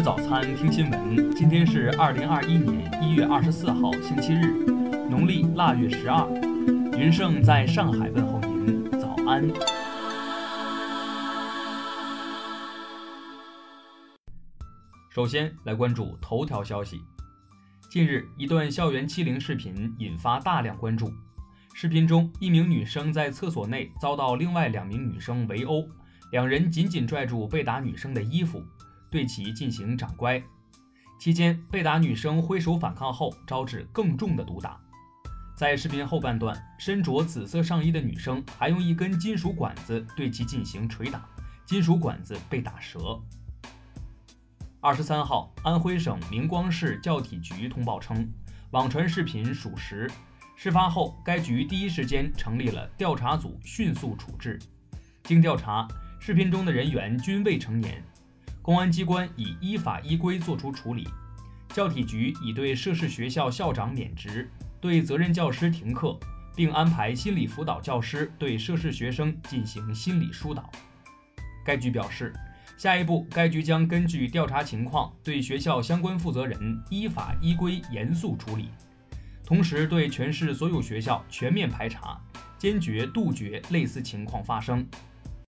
吃早餐，听新闻。今天是二零二一年一月二十四号，星期日，农历腊月十二。云盛在上海问候您，早安。首先来关注头条消息。近日，一段校园欺凌视频引发大量关注。视频中，一名女生在厕所内遭到另外两名女生围殴，两人紧紧拽住被打女生的衣服。对其进行掌掴，期间被打女生挥手反抗后，招致更重的毒打。在视频后半段，身着紫色上衣的女生还用一根金属管子对其进行捶打，金属管子被打折。二十三号，安徽省明光市教体局通报称，网传视频属实。事发后，该局第一时间成立了调查组，迅速处置。经调查，视频中的人员均未成年。公安机关已依法依规作出处理，教体局已对涉事学校校长免职，对责任教师停课，并安排心理辅导教师对涉事学生进行心理疏导。该局表示，下一步该局将根据调查情况，对学校相关负责人依法依规严肃处理，同时对全市所有学校全面排查，坚决杜绝类似情况发生。